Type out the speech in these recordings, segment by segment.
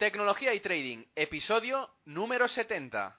Tecnología y Trading, episodio número 70.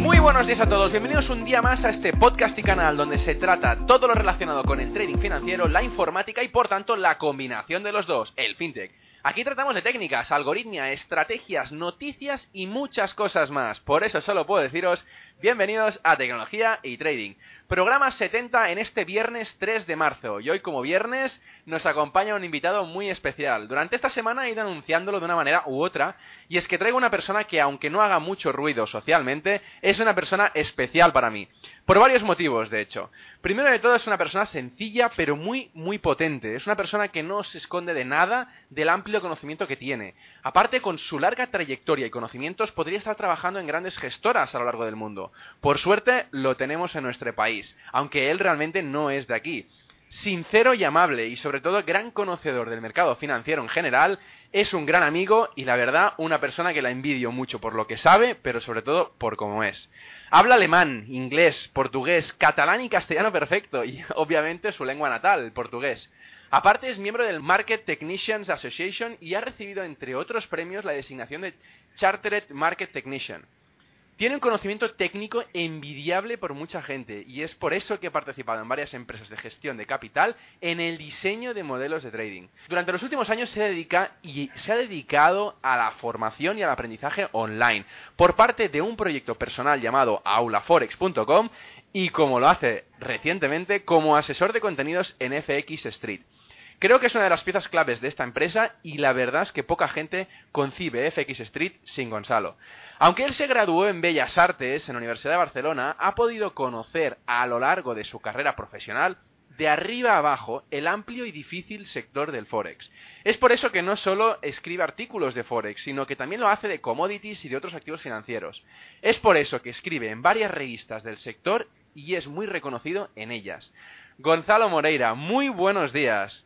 Muy buenos días a todos, bienvenidos un día más a este podcast y canal donde se trata todo lo relacionado con el trading financiero, la informática y por tanto la combinación de los dos, el fintech. Aquí tratamos de técnicas, algoritmia, estrategias, noticias y muchas cosas más. Por eso solo puedo deciros bienvenidos a Tecnología y Trading. Programa 70 en este viernes 3 de marzo. Y hoy como viernes nos acompaña un invitado muy especial. Durante esta semana he ido anunciándolo de una manera u otra. Y es que traigo una persona que aunque no haga mucho ruido socialmente, es una persona especial para mí. Por varios motivos, de hecho. Primero de todo es una persona sencilla pero muy, muy potente. Es una persona que no se esconde de nada del amplio conocimiento que tiene. Aparte, con su larga trayectoria y conocimientos, podría estar trabajando en grandes gestoras a lo largo del mundo. Por suerte, lo tenemos en nuestro país, aunque él realmente no es de aquí. Sincero y amable y sobre todo gran conocedor del mercado financiero en general, es un gran amigo y la verdad una persona que la envidio mucho por lo que sabe, pero sobre todo por cómo es. Habla alemán, inglés, portugués, catalán y castellano perfecto y obviamente su lengua natal, el portugués. Aparte es miembro del Market Technicians Association y ha recibido entre otros premios la designación de Chartered Market Technician. Tiene un conocimiento técnico envidiable por mucha gente y es por eso que ha participado en varias empresas de gestión de capital en el diseño de modelos de trading. Durante los últimos años se dedica y se ha dedicado a la formación y al aprendizaje online por parte de un proyecto personal llamado aulaforex.com y como lo hace recientemente como asesor de contenidos en FX Street. Creo que es una de las piezas claves de esta empresa y la verdad es que poca gente concibe FX Street sin Gonzalo. Aunque él se graduó en Bellas Artes en la Universidad de Barcelona, ha podido conocer a lo largo de su carrera profesional de arriba abajo el amplio y difícil sector del Forex. Es por eso que no solo escribe artículos de Forex, sino que también lo hace de commodities y de otros activos financieros. Es por eso que escribe en varias revistas del sector y es muy reconocido en ellas. Gonzalo Moreira, muy buenos días.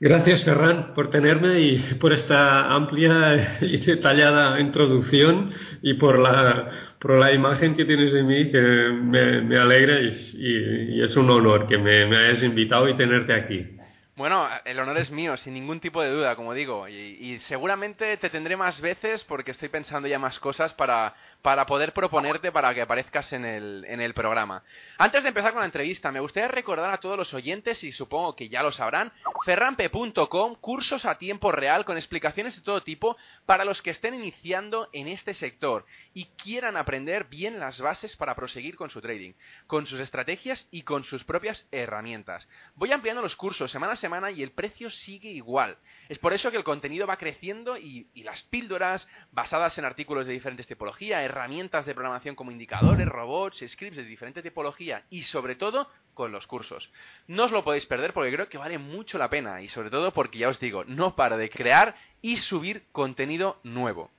Gracias, Ferran, por tenerme y por esta amplia y detallada introducción y por la, por la imagen que tienes de mí, que me, alegra y, es un honor que me, me hayas invitado y tenerte aquí. Bueno, el honor es mío, sin ningún tipo de duda, como digo. Y, seguramente te tendré más veces porque estoy pensando ya más cosas para, para poder proponerte para que aparezcas en el, en el programa. Antes de empezar con la entrevista, me gustaría recordar a todos los oyentes, y supongo que ya lo sabrán, ferrampe.com, cursos a tiempo real con explicaciones de todo tipo para los que estén iniciando en este sector y quieran aprender bien las bases para proseguir con su trading, con sus estrategias y con sus propias herramientas. Voy ampliando los cursos semana a semana y el precio sigue igual. Es por eso que el contenido va creciendo y, las píldoras basadas en artículos de diferentes tipologías, herramientas de programación como indicadores, robots, scripts de diferente tipología y sobre todo con los cursos. No os lo podéis perder porque creo que vale mucho la pena y sobre todo porque ya os digo, no para de crear y subir contenido nuevo.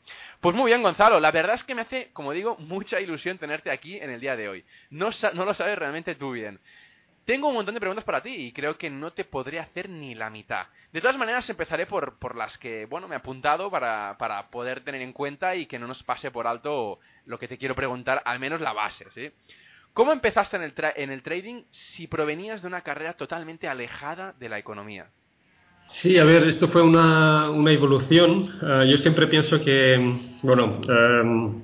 Pues muy bien, Gonzalo, la verdad es que me hace, como digo, mucha ilusión tenerte aquí en el día de hoy. No, no lo sabes realmente tú bien. Tengo un montón de preguntas para ti y creo que no te podré hacer ni la mitad. De todas maneras, empezaré por, por las que, bueno, me he apuntado para, para, poder tener en cuenta y que no nos pase por alto lo que te quiero preguntar, al menos la base, ¿sí? ¿Cómo empezaste en el, en el trading si provenías de una carrera totalmente alejada de la economía? Sí, a ver, esto fue una, una evolución. Ah, yo siempre pienso que, bueno, em,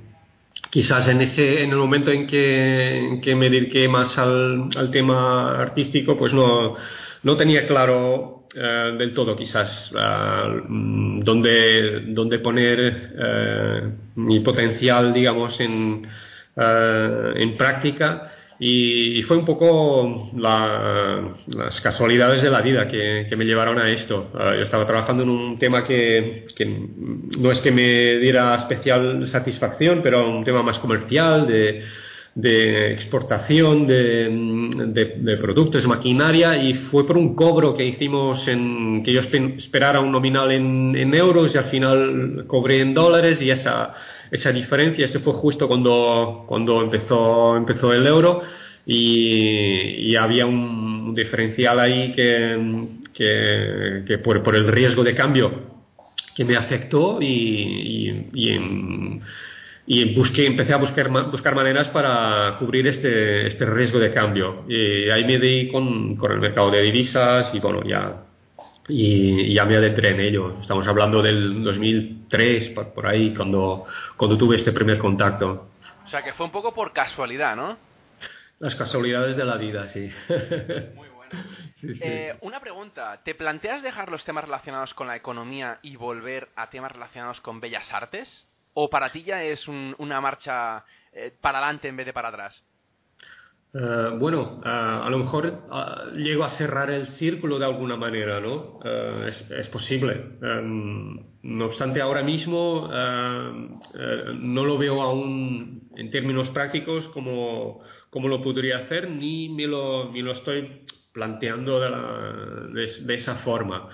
quizás en, ese, en el momento en que, me dediqué más al, al, tema artístico, pues no, no tenía claro eh, del todo quizás uh, dónde, dónde, poner uh, mi potencial, digamos, en, en práctica. Y, fue un poco las casualidades de la vida que, me llevaron a esto. Ah, yo estaba trabajando en un tema que, no es que me diera especial satisfacción, pero un tema más comercial, de, exportación de, productos, de maquinaria, y fue por un cobro que hicimos en que yo esperara un nominal en, en euros y al final cobré en dólares y esa esa diferencia. Ese fue justo cuando, cuando empezó, empezó el euro y, había un diferencial ahí que, que, por, por, el riesgo de cambio que me afectó y, y, y busqué, empecé a buscar, buscar maneras para cubrir este, este riesgo de cambio. Y ahí me di con, con el mercado de divisas y bueno, ya, y, ya me adentré en ello. Estamos hablando del 2003, por, por ahí, cuando, cuando tuve este primer contacto. O sea, que fue un poco por casualidad, ¿no? Las casualidades de la vida, sí. Muy bueno. Eh, una pregunta, ¿te planteas dejar los temas relacionados con la economía y volver a temas relacionados con bellas artes? ¿O para ti ya es una marcha eh, para adelante en vez de para atrás? Eh, bueno, a lo mejor llego a cerrar el círculo de alguna manera, ¿no? es, posible. Em, no obstante, ahora mismo no lo veo aún en términos prácticos como, como lo podría hacer, ni me lo, ni lo estoy planteando de, esa forma.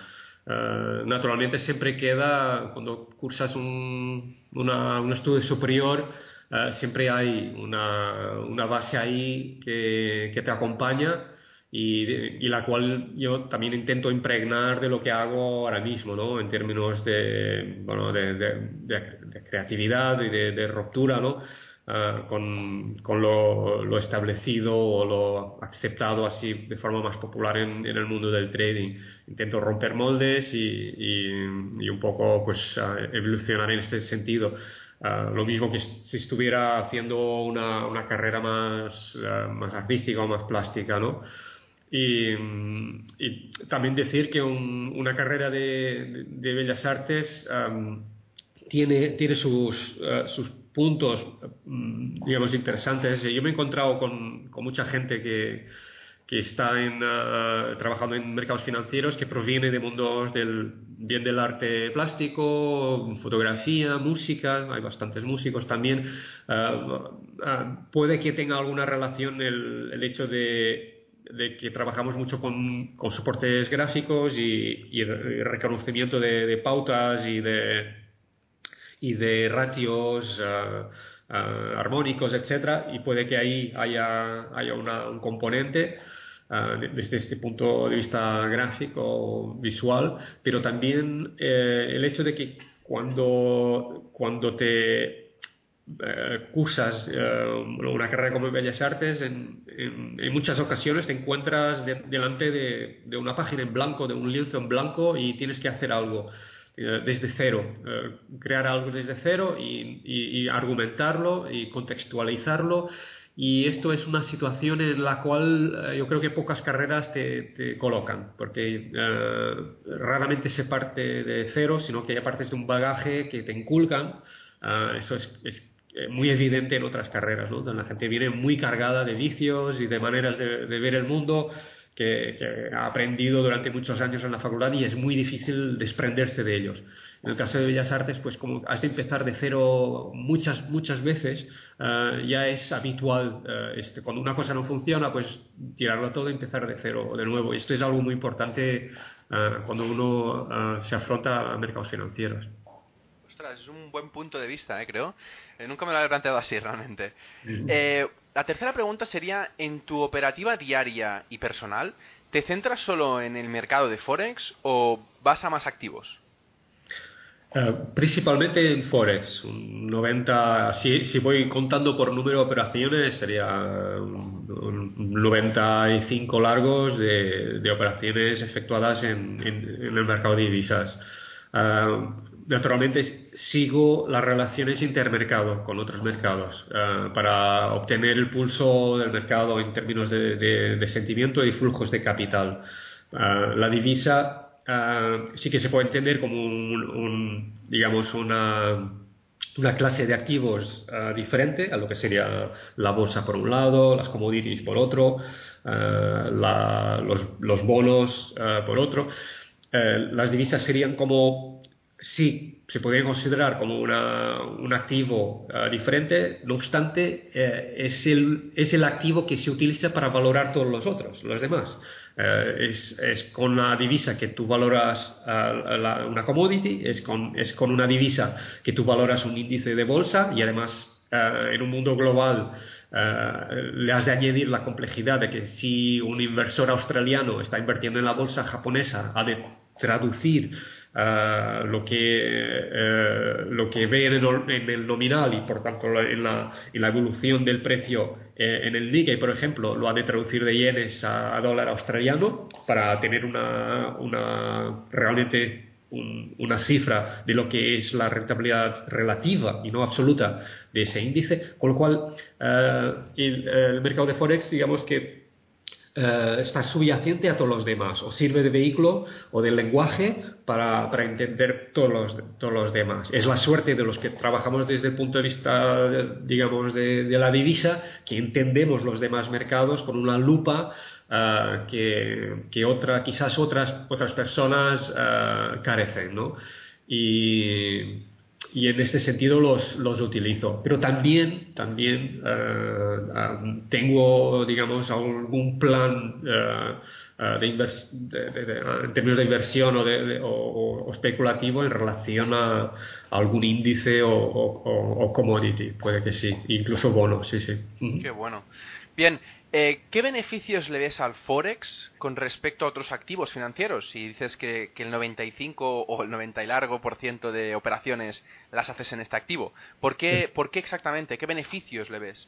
Naturalmente siempre queda, cuando cursas un, un estudio superior, eh, siempre hay una, una, base ahí que, que te acompaña y, y, la cual yo también intento impregnar de lo que hago ahora mismo, ¿no? En términos de, bueno, de, de creatividad y de, ruptura, ¿no? Ah, con, con lo, establecido o lo aceptado así de forma más popular en, en el mundo del trading. Intento romper moldes y, y, un poco pues evolucionar en este sentido. Ah, lo mismo que si estuviera haciendo una, una carrera más, ah, más artística o más plástica, ¿no? Y, y también decir que una carrera de, de, bellas artes tiene, tiene sus, sus puntos, mm, digamos, interesantes. Yo me he encontrado con, con mucha gente que, que está en, ah, trabajando en mercados financieros que proviene de mundos del, bien del arte plástico, fotografía, música, hay bastantes músicos también. Ah, ah, puede que tenga alguna relación el, el hecho de, de, que trabajamos mucho con, con soportes gráficos y, y reconocimiento de, de pautas y de y de ratios eh, armónicos, etcétera, y puede que ahí haya, haya un componente eh, desde este punto de vista gráfico, visual, pero también el hecho de que cuando, cuando te cursas una carrera como Bellas Artes, en, muchas ocasiones te encuentras delante de, una página en blanco, de un lienzo en blanco y tienes que hacer algo. Eh, desde cero, eh, crear algo desde cero y, argumentarlo y contextualizarlo. Y esto es una situación en la cual eh, yo creo que pocas carreras te, colocan, porque raramente se parte de cero, sino que ya partes de un bagaje que te inculcan. eso es, es muy evidente en otras carreras, ¿no? la gente viene muy cargada de vicios y de maneras de, de ver el mundo que, ha aprendido durante muchos años en la facultad y es muy difícil desprenderse de ellos. En el caso de Bellas Artes, pues como has de empezar de cero muchas, muchas veces, eh, ya es habitual, eh, este, cuando una cosa no funciona, pues tirarlo todo y empezar de cero de nuevo. Esto es algo muy importante eh, cuando uno se afronta a mercados financieros. Ostras, es un buen punto de vista, creo. nunca me lo había planteado así, realmente. La tercera pregunta sería, en tu operativa diaria y personal, ¿te centras solo en el mercado de Forex o vas a más activos? Eh, principalmente en Forex, un 90, si, voy contando por número de operaciones, sería un, 95 largos de, operaciones efectuadas en, el mercado de divisas. Eh, naturalmente sigo las relaciones intermercado con otros mercados eh, para obtener el pulso del mercado en términos de, sentimiento y flujos de capital. Eh, la divisa eh, sí que se puede entender como digamos una, una clase de activos diferente a lo que sería la bolsa por un lado, las commodities por otro, los, los, bonos por otro. las divisas serían como sí se podría considerar como una, un activo uh, diferente, no obstante, eh, es, el, es el activo que se utiliza para valorar todos los otros, los demás. Eh, es, es, con la divisa que tú valoras uh, una commodity, es con, es con una divisa que tú valoras un índice de bolsa y además en un mundo global le has de añadir la complejidad de que si un inversor australiano está invirtiendo en la bolsa japonesa, ha de traducir uh, lo, que, uh, lo que ve en el, en el, nominal y por tanto en la, en la evolución del precio eh, en el Nikkei, por ejemplo, lo ha de traducir de yenes a, a dólar australiano para tener una, una realmente un, una cifra de lo que es la rentabilidad relativa y no absoluta de ese índice, con lo cual el, el mercado de Forex, digamos que Uh, está subyacente a todos los demás, o sirve de vehículo o de lenguaje para, para entender todos los, todos los, demás. Es la suerte de los que trabajamos desde el punto de vista, digamos, de, de la divisa, que entendemos los demás mercados con una lupa uh, que, que, otra, quizás otras, otras personas uh, carecen, ¿no? Y y en este sentido los, los utilizo. Pero también, también uh, tengo, digamos, algún plan uh, de de, de, en términos de inversión o, o, o, especulativo en relación a, a algún índice o, o, commodity. Puede que sí, incluso bonos, sí, sí. Qué bueno. Bien, eh, ¿Qué beneficios le ves al Forex con respecto a otros activos financieros? Si dices que, que, el 95 o el 90 y largo por ciento de operaciones las haces en este activo, ¿por qué, ¿por qué exactamente? ¿Qué beneficios le ves?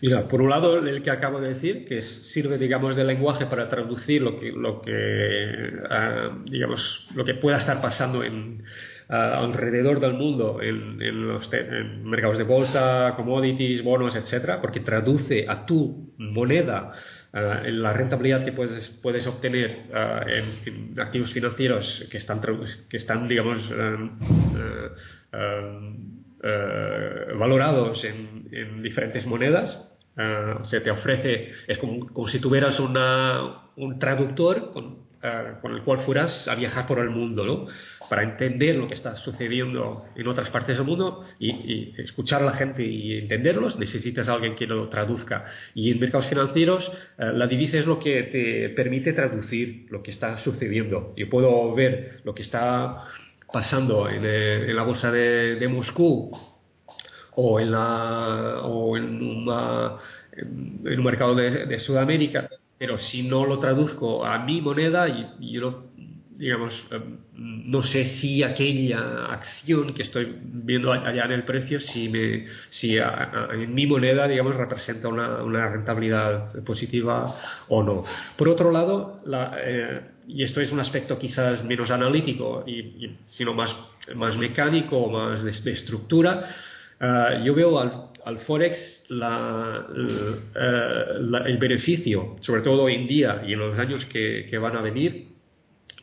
Mira, por un lado, el que acabo de decir, que sirve, digamos, de lenguaje para traducir lo que, lo que, uh, digamos, lo que pueda estar pasando en, alrededor del mundo en, en los en mercados de bolsa, commodities, bonos, etcétera, porque traduce a tu moneda uh, la rentabilidad que puedes, puedes obtener uh, en, activos financieros que están, que están digamos, uh, valorados en, en, diferentes monedas. se te ofrece, es como, como si tuvieras una, un traductor con, con el cual fueras a viajar por el mundo, ¿no? Para entender lo que está sucediendo en otras partes del mundo y, y, escuchar a la gente y entenderlos, necesitas a alguien que lo traduzca. Y en mercados financieros, eh, la divisa es lo que te permite traducir lo que está sucediendo. Yo puedo ver lo que está pasando en, eh, en la bolsa de, de, Moscú o en, la, o en, una, en un mercado de, de, Sudamérica, pero si no lo traduzco a mi moneda, yo no digamos, eh, no sé si aquella acción que estoy viendo allá en el precio, si, me, si a, a, en mi moneda, digamos, representa una, una, rentabilidad positiva o no. Por otro lado, la, eh, y esto es un aspecto quizás menos analítico, y, y, sino más, más mecánico, más de, de estructura, uh, yo veo al, al Forex la, la, el beneficio, sobre todo hoy en día y en los años que, que van a venir,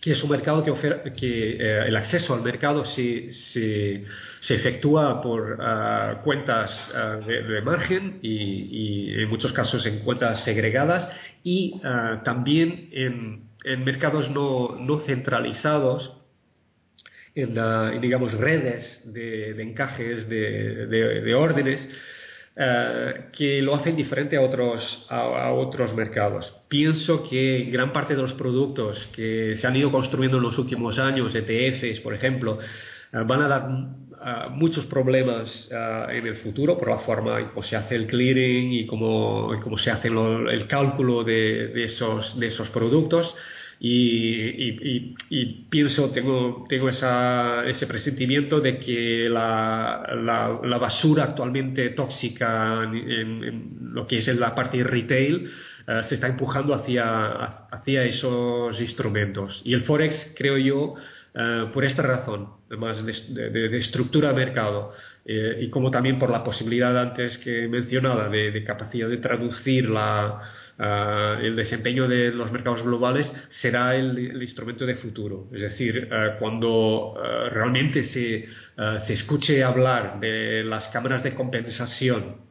que es un mercado que, ofer eh, el acceso al mercado se, se, efectúa por uh, cuentas uh, de, margen y, en muchos casos en cuentas segregadas y uh, también en, mercados no, no centralizados en, en, digamos redes de, de encajes de, de órdenes Uh, que lo hacen diferente a otros, a, a, otros mercados. Pienso que gran parte de los productos que se han ido construyendo en los últimos años, ETFs, por ejemplo, uh, van a dar uh, muchos problemas en el futuro por la forma en cómo se hace el clearing y cómo, cómo se hace lo, el cálculo de, de, esos, de esos productos. Y, y, y, pienso, tengo, tengo esa, ese presentimiento de que la, la, la basura actualmente tóxica en, en, en, lo que es en la parte retail uh, se está empujando hacia, hacia esos instrumentos. Y el Forex, creo yo, uh, por esta razón, más de, de, de estructura de mercado, eh, y como también por la posibilidad antes que mencionaba de, de capacidad de traducir la, Uh, el desempeño de los mercados globales será el, el instrumento de futuro. Es decir, uh, cuando uh, realmente se, se, escuche hablar de las cámaras de compensación,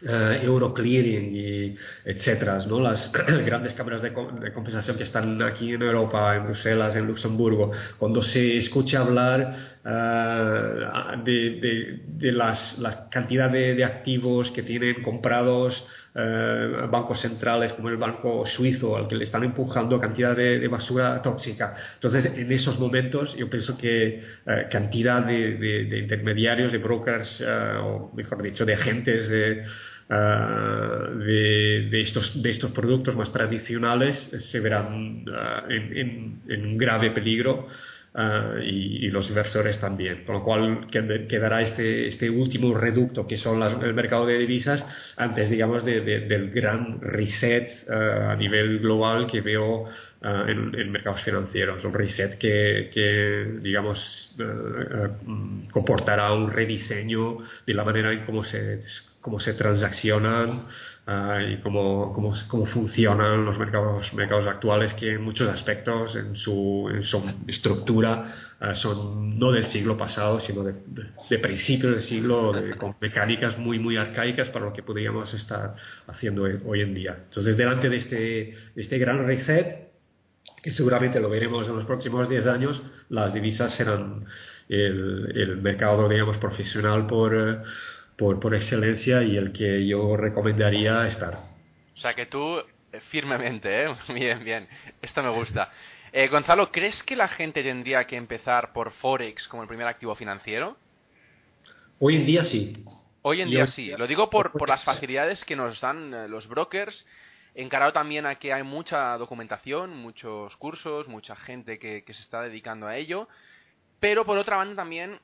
Euroclearing y etcétera, ¿no? las grandes cámaras de, de, compensación que están aquí en Europa, en Bruselas, en Luxemburgo, cuando se escuche hablar de, de, de las, la cantidad de, activos que tienen comprados eh, bancos centrales como el banco suizo al que le están empujando cantidad de, de basura tóxica. Entonces, en esos momentos yo pienso que eh, cantidad de, de, de, intermediarios, de brokers, o mejor dicho, de agentes de, de, estos, de estos productos más tradicionales se verán en, en, grave peligro Ah, y, los inversores también. Con lo cual quedará este, este último reducto que son el mercado de divisas antes, digamos, del gran reset ah, a nivel global que veo ah, en, mercados financieros. Un reset que, que digamos, comportará un rediseño de la manera en cómo se, cómo se transaccionan Ah, y cómo, cómo, cómo, funcionan los mercados, mercados actuales que en muchos aspectos en su, en su estructura ah, son no del siglo pasado sino de, de, principios del siglo con mecánicas muy muy arcaicas para lo que podríamos estar haciendo hoy en día. Entonces delante de este, de este gran reset que seguramente lo veremos en los próximos 10 años, las divisas serán el, el mercado digamos profesional por eh, por, por excelencia y el que yo recomendaría estar. O sea que tú eh, firmemente, ¿eh? Bien, bien. Esto me gusta. Eh, Gonzalo, ¿crees que la gente tendría que empezar por Forex como el primer activo financiero? Hoy en día sí. Hoy en día sí. Lo digo por, por las facilidades que nos dan eh, los brokers, encarado también a que hay mucha documentación, muchos cursos, mucha gente que, que se está dedicando a ello. Pero por otra banda también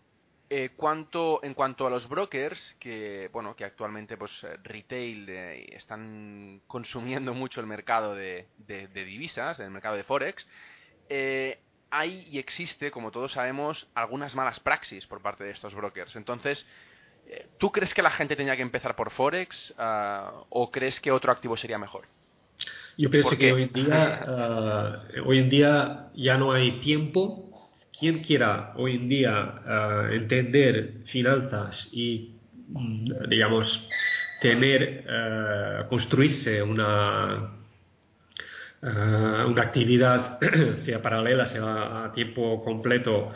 eh, cuanto, en cuanto a los brokers, que bueno, que actualmente pues eh, retail eh, están consumiendo mucho el mercado de, divisas, el mercado de forex, hay y existe, como todos sabemos, algunas malas praxis por parte de estos brokers. Entonces, ¿tú crees que la gente tenía que empezar por forex ah, o crees que otro activo sería mejor? Yo pienso que hoy en día, ah, hoy en día ya no hay tiempo quien quiera hoy en día eh, entender finanzas y, mm, digamos, tener, uh, construirse una, uh, una actividad, sea paralela, sea a tiempo completo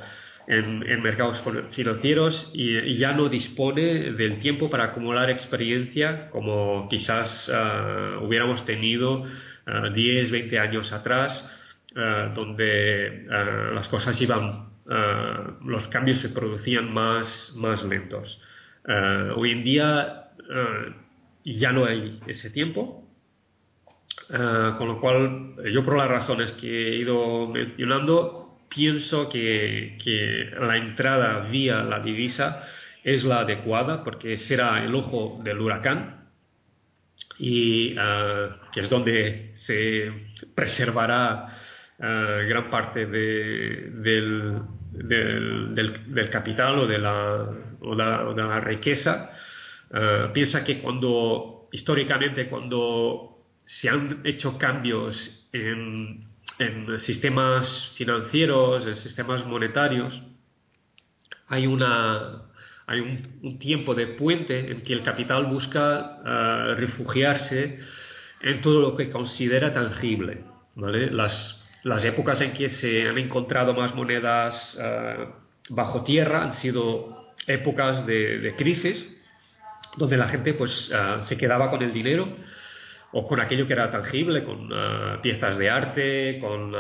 en mercados financieros y, ya no dispone del tiempo para acumular experiencia como quizás hubiéramos tenido 10, 20 años atrás eh, donde eh, las cosas iban, eh, los cambios se producían más, más lentos. hoy en día ya no hay ese tiempo, con lo cual yo por las razones que he ido mencionando, pienso que, que la entrada vía la divisa es la adecuada porque será el ojo del huracán y que es donde se preservará gran parte del, del, capital o de la, o de la riqueza. Eh, piensa que cuando, históricamente, cuando se han hecho cambios en, en sistemas financieros, en sistemas monetarios, hay una, hay un, tiempo de puente en que el capital busca eh, refugiarse en todo lo que considera tangible. ¿vale? Las, las épocas en que se han encontrado más monedas eh, bajo tierra han sido épocas de, crisis, donde la gente pues eh, se quedaba con el dinero o con aquello que era tangible, con eh, piezas de arte, con,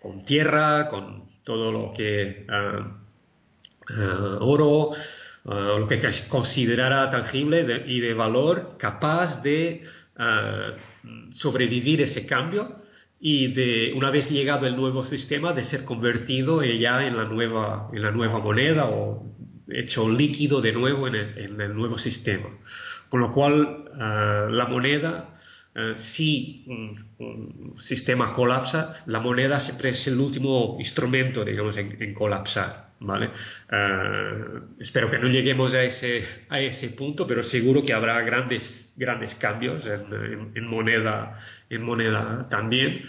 con, tierra, con todo lo que oro, lo que considerara tangible y de valor capaz de sobrevivir ese cambio y de una vez llegado el nuevo sistema de ser convertido ya en la nueva en la nueva moneda o hecho líquido de nuevo en el, nuevo sistema con lo cual ah, la moneda ah, si un, sistema colapsa la moneda siempre es el último instrumento digamos en colapsar ¿vale? Eh, espero que no lleguemos a ese, a ese punto, pero seguro que habrá grandes, grandes cambios en, moneda, en moneda también.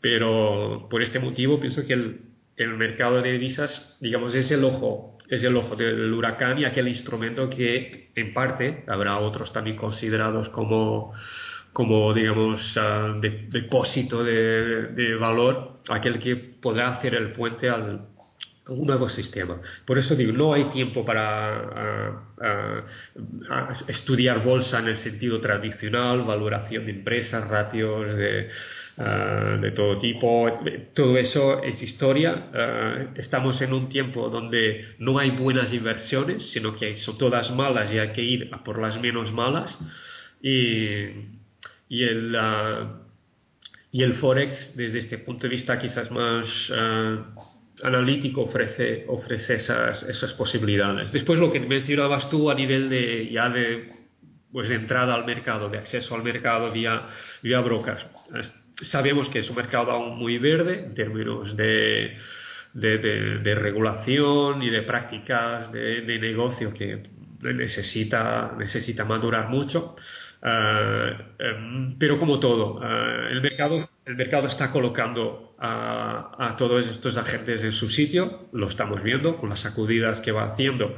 Pero por este motivo pienso que el, el, mercado de divisas, digamos, es el ojo, es el ojo del huracán y aquel instrumento que en parte habrá otros también considerados como como digamos ah, depósito de, de valor aquel que podrá hacer el puente al, un nuevo sistema. Por eso digo, no hay tiempo para estudiar bolsa en el sentido tradicional, valoración de empresas, ratios de, eh, de todo tipo. Todo eso es historia. Eh, estamos en un tiempo donde no hay buenas inversiones, sino que son todas malas y hay que ir a por las menos malas. Y, y el, y el Forex, desde este punto de vista quizás más analítico, ofrece, ofrece esas, esas posibilidades. Después lo que mencionabas tú a nivel de ya de pues de entrada al mercado, de acceso al mercado vía, vía brokers. Sabemos que es un mercado aún muy verde en términos de, de, regulación y de prácticas de, negocio que necesita, necesita madurar mucho. Eh, em, pero como todo, eh, el, mercado, el mercado está colocando a, todos estos agentes en su sitio, lo estamos viendo con las sacudidas que va haciendo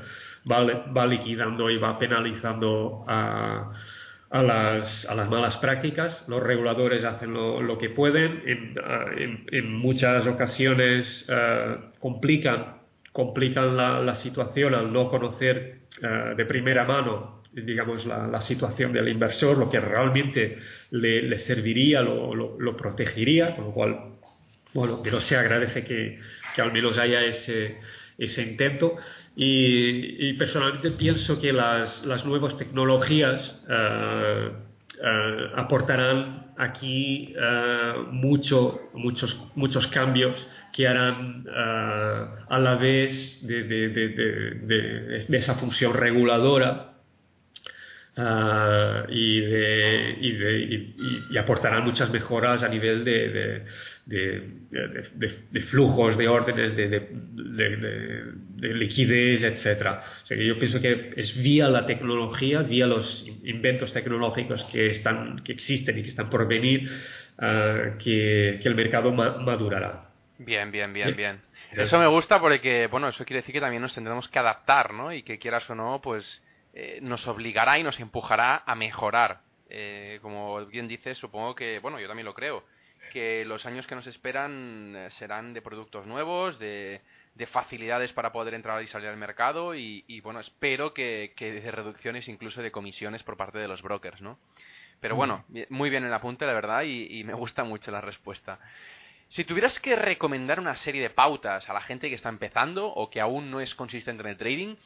va, liquidando y va penalizando a, las, malas prácticas. Los reguladores hacen lo, que pueden. En, muchas ocasiones eh, complican, complican la, situación al no conocer eh, de primera mano digamos, la, situación del inversor, lo que realmente le, le serviría, lo, lo, protegería, con lo cual, bueno, pero se agradece que, que al menos haya ese, ese intento. Y, personalmente pienso que las, las nuevas tecnologías eh, eh, aportarán aquí eh, mucho, muchos, muchos cambios que harán a la vez de, de, de, de esa función reguladora Uh, y, de, y, de, y, aportarán muchas mejoras a nivel de, de flujos, de órdenes, de, liquidez, etc. O sea yo pienso que es vía la tecnología, vía los inventos tecnológicos que, están, que existen y que están por venir, uh, que, que, el mercado madurará. Bien, bien, bien, bien. Eso me gusta porque, bueno, eso quiere decir que también nos tendremos que adaptar, ¿no? Y que quieras o no, pues eh, nos obligará y nos empujará a mejorar. Eh, como bien dices, supongo que, bueno, yo también lo creo, que los años que nos esperan eh, serán de productos nuevos, de, facilidades para poder entrar y salir al mercado y, bueno, espero que, de reducciones incluso de comisiones por parte de los brokers, ¿no? Pero bueno, muy bien el apunte, la verdad, y, y me gusta mucho la respuesta. Si tuvieras que recomendar una serie de pautas a la gente que está empezando o que aún no es consistente en el trading,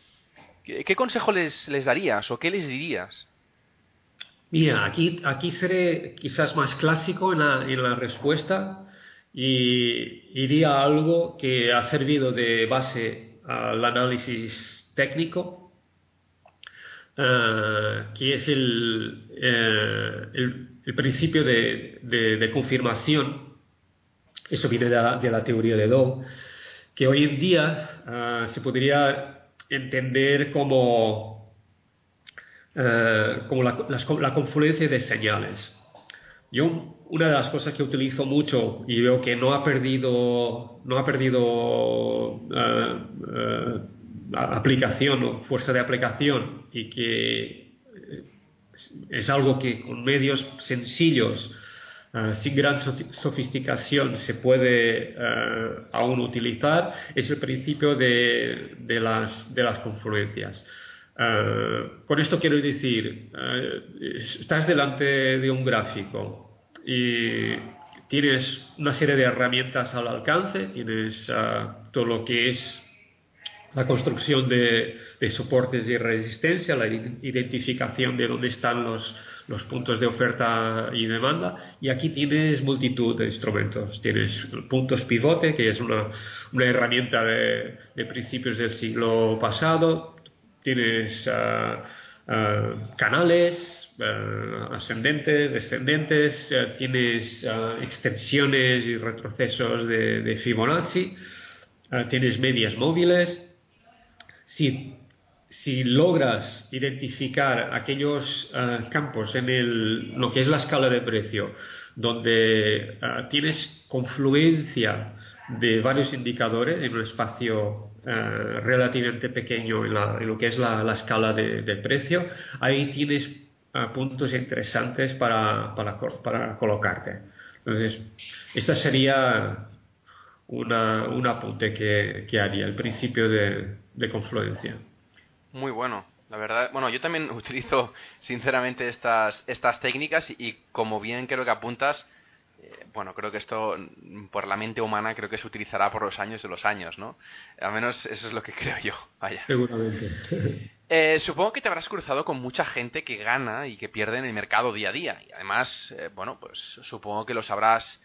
¿Qué, consejo les, les, darías o qué les dirías? Mira, aquí, aquí seré quizás más clásico en la, en la respuesta y diría algo que ha servido de base al análisis técnico, eh, que es el, eh, el, principio de, de, confirmación. Eso viene de la, de la teoría de Dow, que hoy en día eh, se podría entender como, eh, como la, confluencia de señales. Yo una de las cosas que utilizo mucho y veo que no ha perdido, no ha perdido eh, eh, aplicación o fuerza de aplicación y que es algo que con medios sencillos Ah, sin gran sofisticación se puede ah, aún utilizar es el principio de, de, las, de las, confluencias. Ah, con esto quiero decir, estás delante de un gráfico y tienes una serie de herramientas al alcance, tienes todo lo que es la construcción de, de, soportes de resistencia, la identificación de dónde están los, los puntos de oferta y demanda y aquí tienes multitud de instrumentos. Tienes puntos pivote, que es una, una herramienta de, principios del siglo pasado. Tienes ah, ah, canales ah, ascendentes, descendentes. tienes extensiones y retrocesos de, de Fibonacci. tienes medias móviles. Si si logras identificar aquellos eh, campos en el, lo que es la escala de precio, donde eh, tienes confluencia de varios indicadores en un espacio eh, relativamente pequeño en, lo que es la, escala de, precio, ahí tienes puntos interesantes para, para, colocarte. Entonces, esta sería una, un apunte que, haría, el principio de confluencia. Muy bueno. La verdad, bueno, yo también utilizo sinceramente estas, estas técnicas y, como bien creo que apuntas, eh, bueno, creo que esto mm, por la mente humana creo que se utilizará por los años de los años, ¿no? Al menos eso es lo que creo yo. Vaya. Seguramente. Eh, supongo que te habrás cruzado con mucha gente que gana y que pierde en el mercado día a día. Y además, eh, bueno, pues supongo que los habrás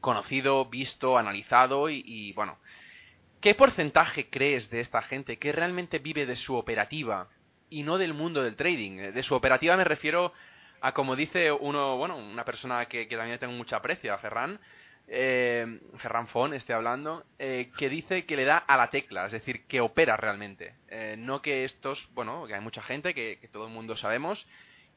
conocido, visto, analizado y, y, bueno, ¿qué porcentaje crees de esta gente que realmente vive de su operativa y no del mundo del trading? De su operativa me refiero a como dice uno, bueno, una persona que, que también tengo mucha aprecio, a Ferran, eh, Ferran Fon, estoy hablando, eh, que dice que le da a la tecla, es decir, que opera realmente. Eh, no que estos, bueno, que hay mucha gente, que, que, todo el mundo sabemos,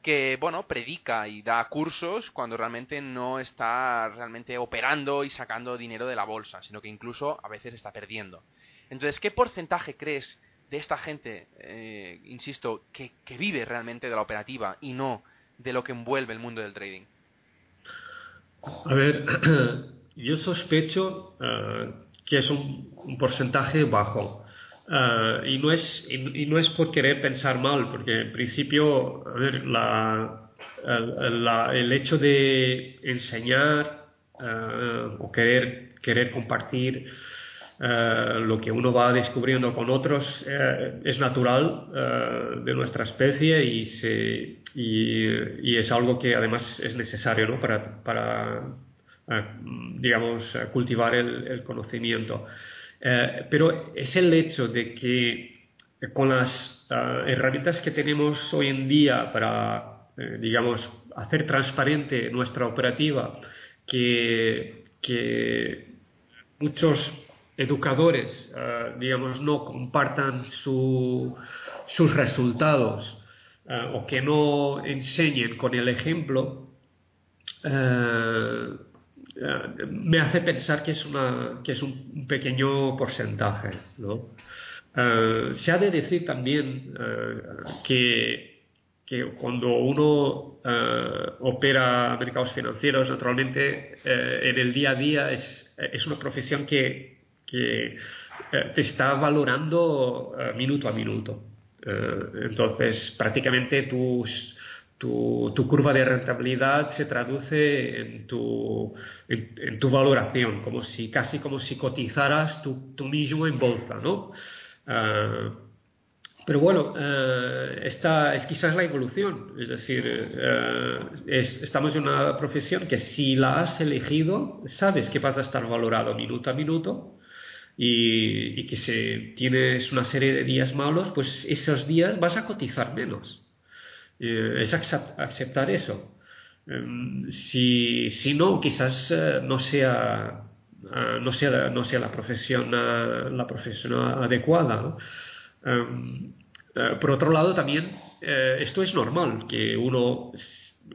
que, bueno, predica y da cursos cuando realmente no está realmente operando y sacando dinero de la bolsa, sino que incluso a veces está perdiendo. Entonces, ¿qué porcentaje crees de esta gente, eh, insisto, que, vive realmente de la operativa y no de lo que envuelve el mundo del trading? A ver, yo sospecho uh, que es un, porcentaje bajo. Uh, y, no es, y, no es por querer pensar mal, porque en principio, la, el, hecho de enseñar uh, o querer, querer compartir Uh, lo que uno va descubriendo con otros uh, es natural de nuestra especie y, se, y, es algo que además es necesario ¿no? para, para digamos, cultivar el conocimiento. Pero es el hecho de que con las herramientas que tenemos hoy en día para, digamos, hacer transparente nuestra operativa, que, que muchos educadores, uh, digamos, no compartan su, sus resultados uh, o que no enseñen con el ejemplo, uh, me hace pensar que es, una, que es un pequeño porcentaje. ¿no? se ha de decir también que, que, cuando uno opera mercados financieros, naturalmente en el día a día es, es una profesión que que te está valorando minuto a minuto. Entonces, prácticamente tus, tu, curva de rentabilidad se traduce en tu, en, tu valoración, como si, casi como si cotizaras tú, mismo en bolsa, ¿no? Uh, pero bueno, uh, esta es quizás la evolución, es decir, es, estamos en una profesión que si la has elegido, sabes que vas a estar valorado minuto a minuto, y, y, que si tienes una serie de días malos, pues esos días vas a cotizar menos. Eh, es aceptar eso. Eh, si, si, no, quizás eh, no sea, uh, no sea, no sea la profesión, la profesión adecuada. Um, por otro lado, también esto es normal, que uno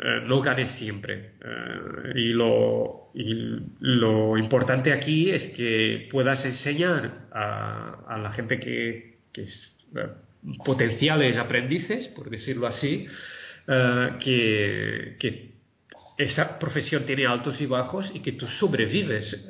eh, no ganes siempre. Eh, y, lo, y, lo, importante aquí es que puedas enseñar a, a la gente que, que eh, potenciales aprendices, por decirlo así, que, que, esa profesión tiene altos y bajos y que tú sobrevives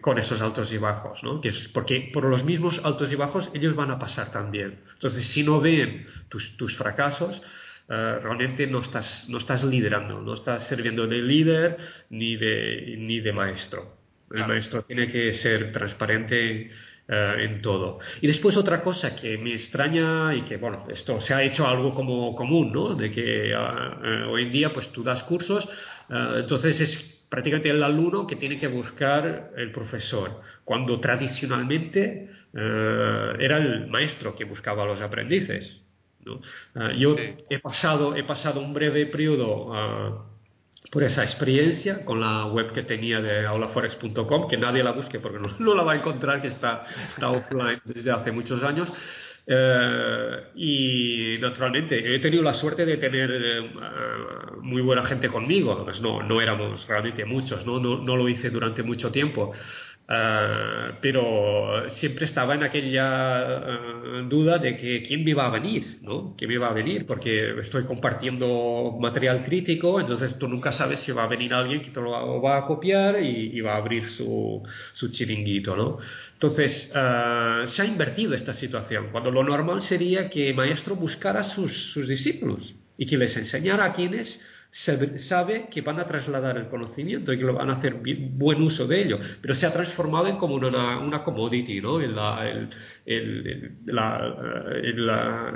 con esos altos y bajos, ¿no? Que es porque por los mismos altos y bajos ellos van a pasar también. Entonces, si no ven tus, tus fracasos, Uh, realmente no estás, no estás liderando, no estás sirviendo de líder ni de, ni de maestro. El claro. maestro tiene que ser transparente uh, en todo. Y después otra cosa que me extraña y que, bueno, esto se ha hecho algo como común, ¿no? De que uh, hoy en día pues tú das cursos, entonces es prácticamente el alumno que tiene que buscar el profesor, cuando tradicionalmente era el maestro que buscaba a los aprendices. ¿no? Yo sí. he, pasado, he pasado un breve periodo uh, por esa experiencia con la web que tenía de aulaforex.com, que nadie la busque porque no, no, la va a encontrar, que está, está offline desde hace muchos años. Uh, y naturalmente he tenido la suerte de tener uh, muy buena gente conmigo, pues no, no éramos realmente muchos, ¿no? No, no lo hice durante mucho tiempo, Uh, pero siempre estaba en aquella uh, duda de que quién me va a venir, ¿no? ¿Quién me va a venir? Porque estoy compartiendo material crítico, entonces tú nunca sabes si va a venir alguien que te lo va a copiar y, y va a abrir su, su chiringuito, ¿no? Entonces, uh, se ha invertido esta situación, cuando lo normal sería que el maestro buscara sus, sus discípulos y que les enseñara a quienes sabe que van a trasladar el conocimiento y que lo van a hacer buen uso de ello, pero se ha transformado en como una, una commodity, ¿no? El, el,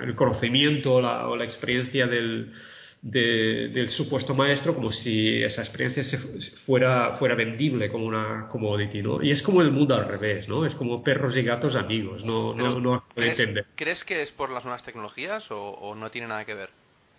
el, conocimiento o la experiencia del, del supuesto maestro como si esa experiencia se fuera, fuera vendible como una commodity, ¿no? Y es como el mundo al revés, ¿no? Es como perros y gatos amigos, no, no, no ¿crees, ¿Crees que es por las nuevas tecnologías o, no tiene nada que ver?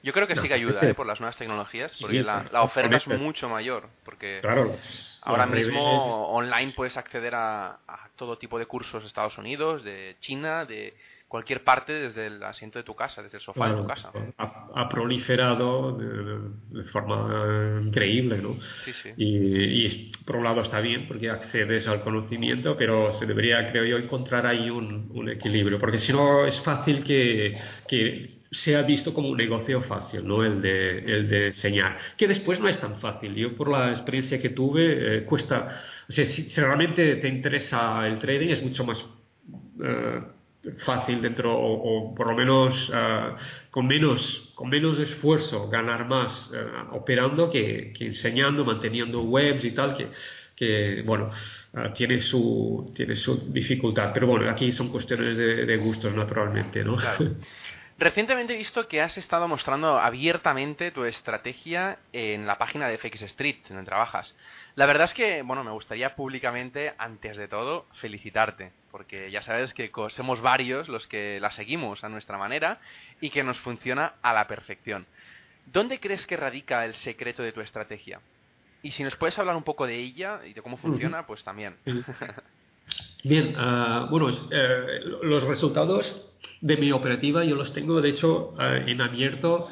Yo creo que sí que ayuda ¿eh? por las nuevas tecnologías, porque la, oferta es mucho mayor. Porque claro, ahora mismo online puedes acceder a, a, todo tipo de cursos de Estados Unidos, de China, de cualquier parte desde el asiento de tu casa, desde el sofá de tu casa. Ha, proliferado de, forma increíble, ¿no? Sí, sí. Y, por un lado está bien porque accedes al conocimiento, pero se debería, creo yo, encontrar ahí un, equilibrio, porque si no es fácil que, que, sea visto como un negocio fácil, ¿no? El de, el de enseñar, que después no es tan fácil. Yo por la experiencia que tuve, eh, cuesta, o sea, si, realmente te interesa el trading es mucho más... Eh, fácil dentro o, por lo menos ah, con menos con menos esfuerzo ganar más ah, operando que, enseñando manteniendo webs y tal que, que bueno ah, tiene su tiene su dificultad. Pero bueno aquí son cuestiones de, gustos naturalmente no Recientemente he visto que has estado mostrando abiertamente tu estrategia en la página de FX Street, donde trabajas. La verdad es que, bueno, me gustaría públicamente, antes de todo, felicitarte, porque ya sabes que somos varios los que la seguimos a nuestra manera y que nos funciona a la perfección. ¿Dónde crees que radica el secreto de tu estrategia? Y si nos puedes hablar un poco de ella y de cómo funciona, pues también. Bien, ah, bueno, eh, los resultados de mi operativa yo los tengo, de hecho, eh, en abierto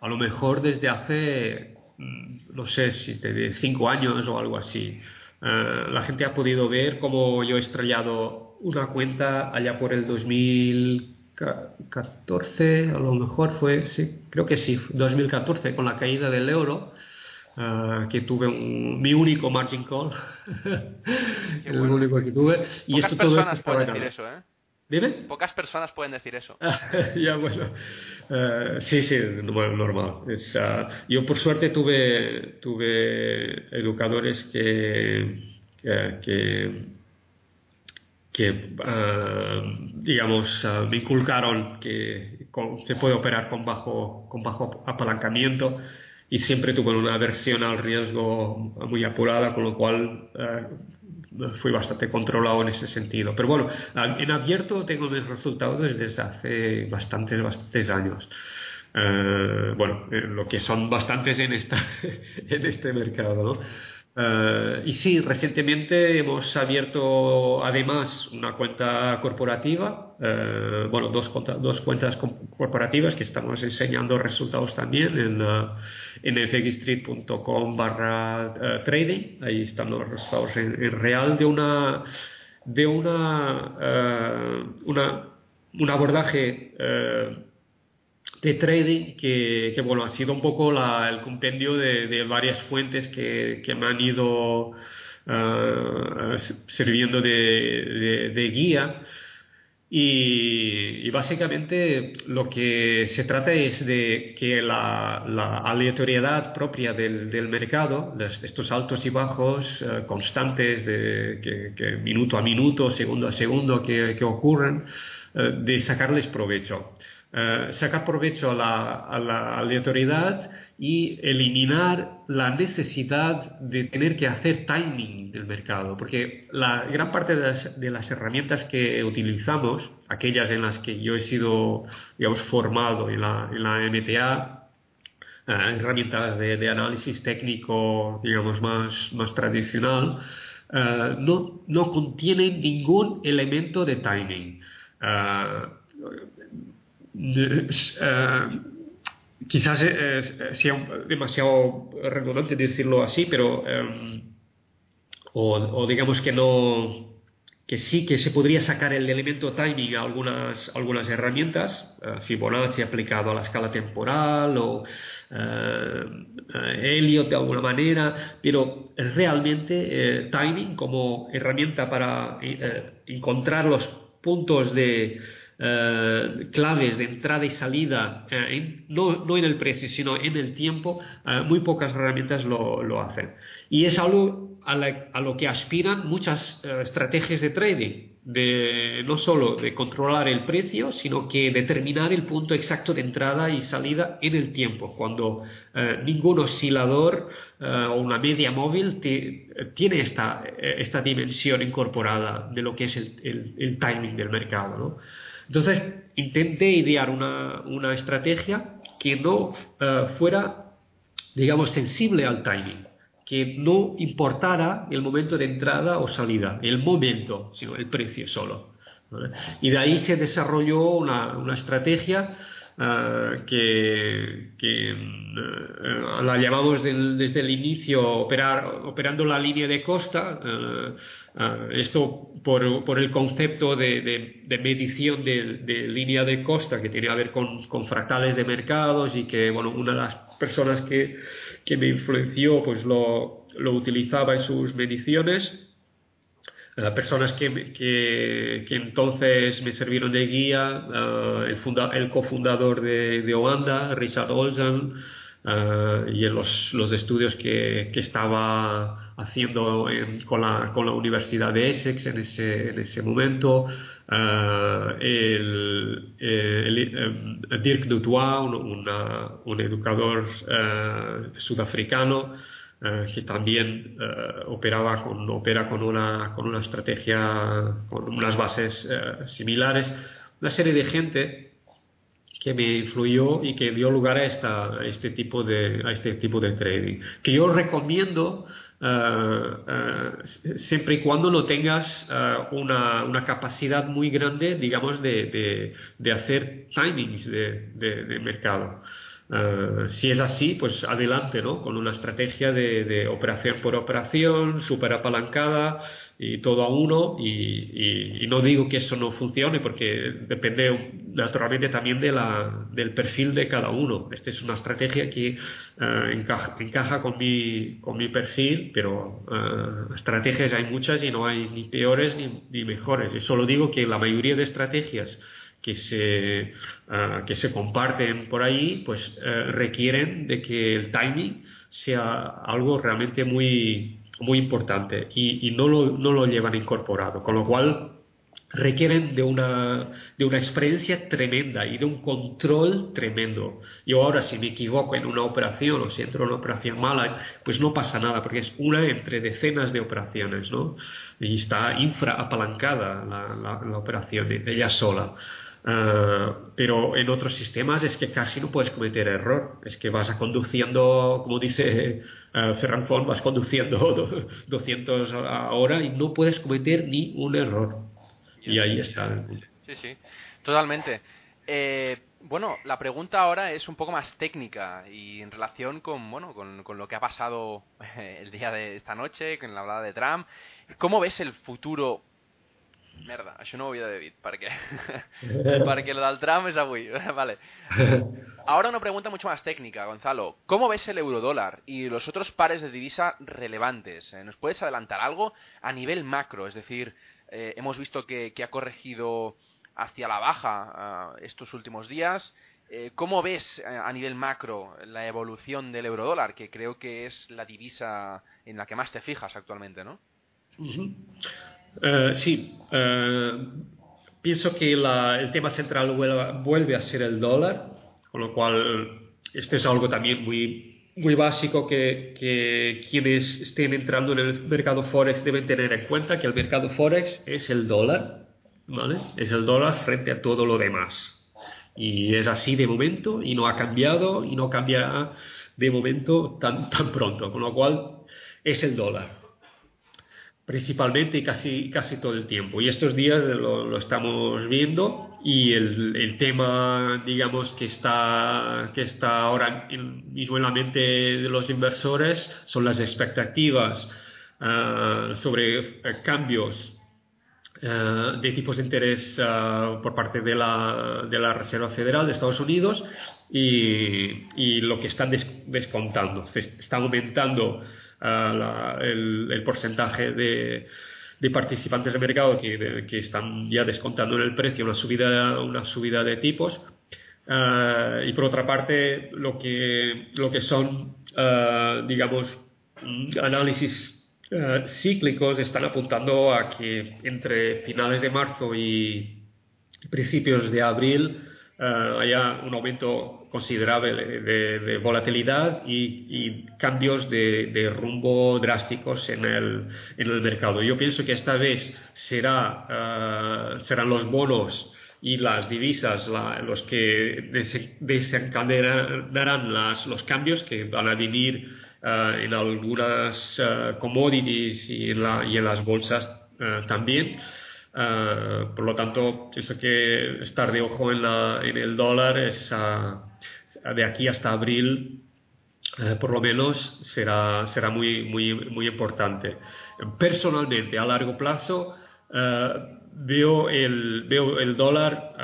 a lo mejor desde hace Mm, no sé si te cinco años o algo así. Eh, la gente ha podido ver cómo yo he estrellado una cuenta allá por el 2014, a lo mejor fue, sí, creo que sí, 2014, con la caída del euro. Uh, que tuve un, mi único margin call, el único que tuve. Y esto todo esto es para decir eso, ¿eh? ¿Dime? Pocas personas pueden decir eso. ya, bueno. Uh, sí, sí, bueno, normal. Es, uh, yo, por suerte, tuve, tuve educadores que, que, que uh, digamos, me inculcaron que se puede operar con bajo, con bajo apalancamiento y siempre tuve una aversión al riesgo muy apurada, con lo cual fui bastante controlado en ese sentido. Pero bueno, en abierto tengo mis resultados desde hace bastantes, bastantes años. Eh, bueno, eh, lo que son bastantes en, esta, en este mercado, ¿no? Eh, y sí, recientemente hemos abierto además una cuenta corporativa, eh, bueno, dos, dos, cuentas corporativas que estamos enseñando resultados también en, uh, en fxstreet.com barra trading. Ahí están los resultados en, real de una de una un abordaje de trading que, bueno, ha sido un poco el compendio de, varias fuentes que, me han ido uh, sirviendo de, guía. Y, básicamente lo que se trata es de que la, aleatoriedad propia del, mercado, de estos altos y bajos uh, constantes de que, minuto a minuto, segundo a segundo que, ocurren, uh, de sacarles provecho. Eh, sacar provecho a la, aleatoriedad y eliminar la necesidad de tener que hacer timing del mercado, porque la gran parte de las, herramientas que utilizamos, aquellas en las que yo he sido, digamos, formado en la, MTA, eh, herramientas de, análisis técnico, digamos, más, más tradicional, eh, no, no contienen ningún elemento de timing. Eh, quizás sea demasiado redundante decirlo así, pero em, o, digamos que no que sí que se podría sacar el elemento timing a algunas, algunas herramientas, eh, Fibonacci aplicado a la escala temporal o eh, Elliot de alguna manera, pero realmente timing como herramienta para encontrar los puntos de, eh, claves de entrada y salida, eh, no, no, en el precio, sino en el tiempo, eh, muy pocas herramientas lo, lo, hacen. Y es algo a, lo que aspiran muchas estrategias de trading de no solo de controlar el precio, sino que determinar el punto exacto de entrada y salida en el tiempo, cuando ningún oscilador o una media móvil tiene esta, esta, dimensión incorporada de lo que es el, timing del mercado. Entonces, intenté idear una, una estrategia que no fuera, digamos, sensible al timing que no importara el momento de entrada o salida, el momento, sino el precio solo. Y de ahí se desarrolló una, una estrategia uh, que, uh, la llamamos desde el inicio operando la línea de costa, uh, esto por, el concepto de, medición de, de, línea de costa que tiene que ver con, con fractales de mercados y que bueno, una de las personas que que me influenció, pues lo, lo utilizaba en sus mediciones. Uh, personas que, que, que, entonces me sirvieron de guía, uh, el, funda, el, cofundador de, de Richard Olsen, uh, y en los, los estudios que, que, estaba haciendo en, con, la, con, la, Universidad de Essex en ese, en ese momento, el, el, el, Dirk Dutois, un, un educador sudafricano, que también operaba con, opera con una, con una estrategia, con unas bases similares, una serie de gente que me influyó y que dio lugar a, esta, a, este, tipo de, a este tipo de trading, que yo recomiendo uh, uh, siempre y cuando no tengas uh, una, una, capacidad muy grande, digamos, de, de, de hacer timings de, de mercado. Uh, si es así, pues adelante, ¿no? Con una estrategia de, de operación por operación, súper apalancada y todo a uno. Y, y, y, no digo que eso no funcione, porque depende naturalmente también de la, del perfil de cada uno. Esta es una estrategia que uh, encaja, encaja, con, mi, con mi perfil, pero uh, estrategias hay muchas y no hay ni peores ni, ni mejores. Yo solo digo que la mayoría de estrategias que se, uh, que se comparten por ahí, pues uh, requieren de que el timing sea algo realmente muy, muy importante y, y no, lo, no, lo, llevan incorporado, con lo cual requieren de una, de una experiencia tremenda y de un control tremendo. Yo ahora si me equivoco en una operación o si entro en una operación mala, pues no pasa nada, porque es una entre decenas de operaciones, ¿no? Y está infra apalancada la, la, la operación, ella sola. Uh, pero en otros sistemas es que casi no puedes cometer error. Es que vas conduciendo, como dice uh, Ferran Font, vas conduciendo 200 a hora y no puedes cometer ni un error. Y ahí está. Sí, sí, totalmente. Eh, bueno, la pregunta ahora es un poco más técnica y en relación con, bueno, con, con lo que ha pasado el día de esta noche, con la hablada de Trump. ¿Cómo ves el futuro Merda, això no ho havia d'haver dit, perquè, perquè lo del tram es avui. vale. Ahora una pregunta mucho más técnica, Gonzalo. ¿Cómo ves el eurodólar y los otros pares de divisa relevantes? Eh, ¿Nos puedes adelantar algo a nivel macro? Es decir, eh, hemos visto que, que, ha corregido hacia la baja uh, estos últimos días. Eh, ¿Cómo ves eh, a nivel macro la evolución del eurodólar, que creo que es la divisa en la que más te fijas actualmente, ¿no? Uh -huh. Uh, sí, uh, pienso que la, el tema central vuelve a ser el dólar, con lo cual este es algo también muy, muy básico que, que, quienes estén entrando en el mercado forex deben tener en cuenta que el mercado forex es el dólar, ¿vale? Es el dólar frente a todo lo demás. Y es así de momento y no ha cambiado y no cambiará de momento tan, tan pronto, con lo cual es el dólar principalmente y casi, casi todo el tiempo. Y estos días lo, estamos viendo y el, el, tema, digamos, que está, que está ahora mismo en la mente de los inversores son las expectativas uh, sobre uh, cambios uh, de tipos de interés por parte de la, de la Reserva Federal de Estados Unidos y, y lo que están des, descontando. Se está aumentando la, el, el, porcentaje de, de participantes de mercado que, que, están ya descontando en el precio una subida, una subida de tipos. y por otra parte, lo que, lo que son, digamos, análisis cíclicos están apuntando a que entre finales de marzo y principios de abril uh, haya un aumento considerable de, volatilidad y, cambios de, rumbo drásticos en el, en el, mercado. Yo pienso que esta vez será, uh, serán los bonos y las divisas los que desencadenarán las, los cambios que van a venir uh, en algunas commodities y en, la, y en, las bolsas también. Ah, por lo tanto, pienso que estar de ojo en, la, en el dólar es de aquí hasta abril eh, por lo menos será, muy, muy, importante. Personalmente, a largo plazo, eh, veo, el, veo el dólar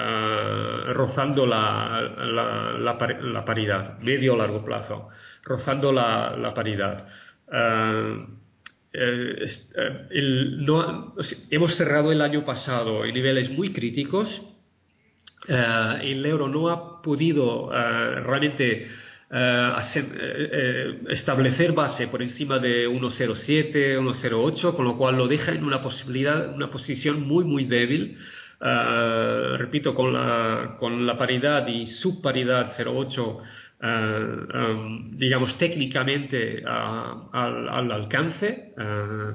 rozando la, la, paridad, medio largo plazo, rozando la paridad. Eh, eh, hemos cerrado el año pasado en niveles muy críticos. Eh, el euro no ha podido realmente establecer base por encima de 1,07, 1,08, con lo cual lo deja en una posibilidad, una posición muy, muy débil. repito, con la, con la paridad y subparidad 0,8 eh, em, digamos, técnicamente al, alcance eh,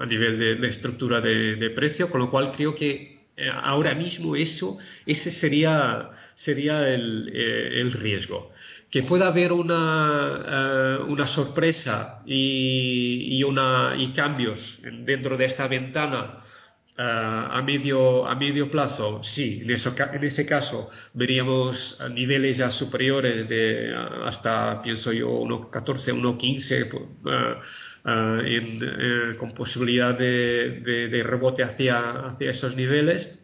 a nivel de, estructura de, precio, con lo cual creo que eh, ahora mismo eso, ese sería, sería el, riesgo. Que pueda haber una, una sorpresa y, y cambios dentro de esta ventana a, medio, a medio plazo, sí, en, ese caso veríamos niveles ya superiores de hasta, pienso yo, 1.14, 1.15 uh, con posibilidad de, de, rebote hacia, hacia esos niveles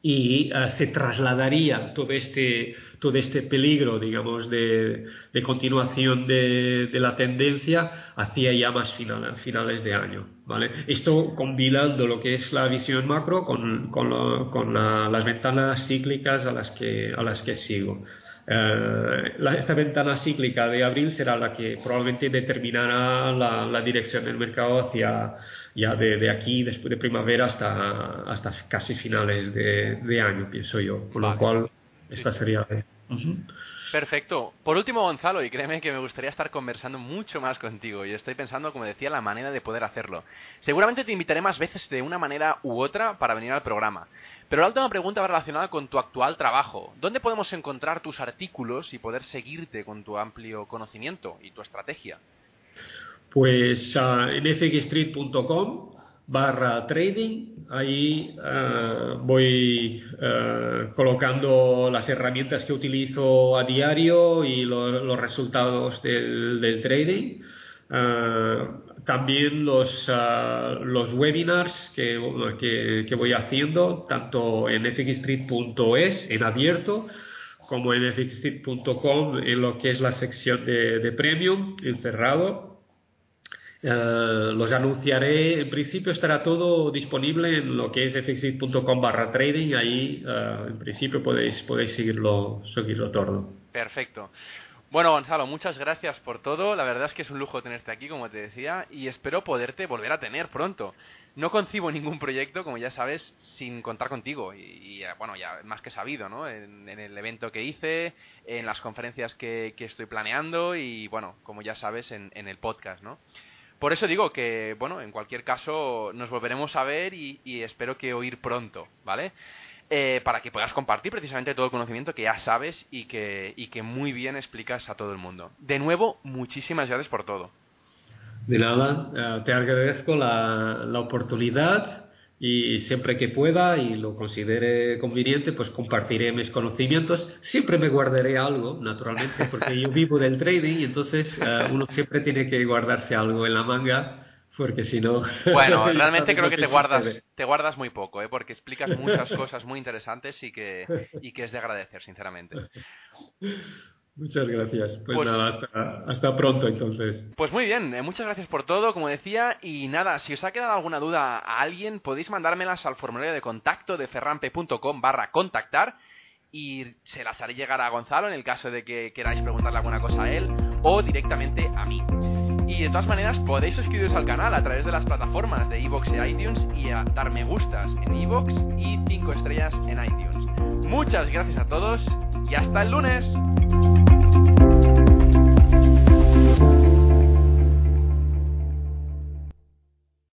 y eh, se trasladaría todo este, todo este peligro, digamos, de, de continuación de, de, la tendencia hacia ya más final, finales de año. ¿vale? Esto combinando lo que es la visión macro con, con, con las ventanas cíclicas a las que, a las que sigo. Eh, esta ventana cíclica de abril será la que probablemente determinará la, la dirección del mercado hacia ya de, de, aquí, después de primavera, hasta, hasta casi finales de, de año, pienso yo. Con lo cual, esta sería. Perfecto. Por último, Gonzalo, y créeme que me gustaría estar conversando mucho más contigo y estoy pensando, como decía, la manera de poder hacerlo. Seguramente te invitaré más veces de una manera u otra para venir al programa. Pero la última pregunta va relacionada con tu actual trabajo. ¿Dónde podemos encontrar tus artículos y poder seguirte con tu amplio conocimiento y tu estrategia? Pues uh, en fxstreet.com barra trading, ahí uh, voy uh, colocando las herramientas que utilizo a diario y lo, los resultados del, trading. También los, los webinars que, que, voy haciendo, tanto en fxstreet.es, en abierto, como en fxstreet.com, en lo que es la sección de, de premium, en cerrado. Eh, los anunciaré, en principio estará todo disponible en lo que es fxit.com barra trading, ahí uh, en principio podéis, podéis seguirlo, seguirlo todo. Perfecto. Bueno, Gonzalo, muchas gracias por todo. La verdad es que es un lujo tenerte aquí, como te decía, y espero poderte volver a tener pronto. No concibo ningún proyecto, como ya sabes, sin contar contigo. Y, y bueno, ya más que sabido, ¿no? En, el evento que hice, en las conferencias que, estoy planeando y, bueno, como ya sabes, en, en el podcast, ¿no? Por eso digo que, bueno, en cualquier caso nos volveremos a ver y, espero que oír pronto, ¿vale? Eh, para que puedas compartir precisamente todo el conocimiento que ya sabes y que, y que muy bien explicas a todo el mundo. De nuevo, muchísimas gracias por todo. De nada, eh, te agradezco la, la oportunidad y siempre que pueda y lo considere conveniente, pues compartiré mis conocimientos. Siempre me guardaré algo, naturalmente, porque yo vivo del trading y entonces uh, uno siempre tiene que guardarse algo en la manga, porque si no... Bueno, realmente creo que, te guardas, te guardas muy poco, ¿eh? porque explicas muchas cosas muy interesantes y que, y que es de agradecer, sinceramente. Muchas gracias. Pues, pues nada, hasta, hasta, pronto entonces. Pues muy bien, eh, muchas gracias por todo, como decía. Y nada, si os ha quedado alguna duda a alguien, podéis mandármelas al formulario de contacto de ferrampe.com barra contactar y se las haré llegar a Gonzalo en el caso de que queráis preguntarle alguna cosa a él o directamente a mí. Y de todas maneras podéis suscribiros al canal a través de las plataformas de iVoox e iTunes y a dar me gustas en iVoox y 5 estrellas en iTunes. Muchas gracias a todos y hasta el lunes.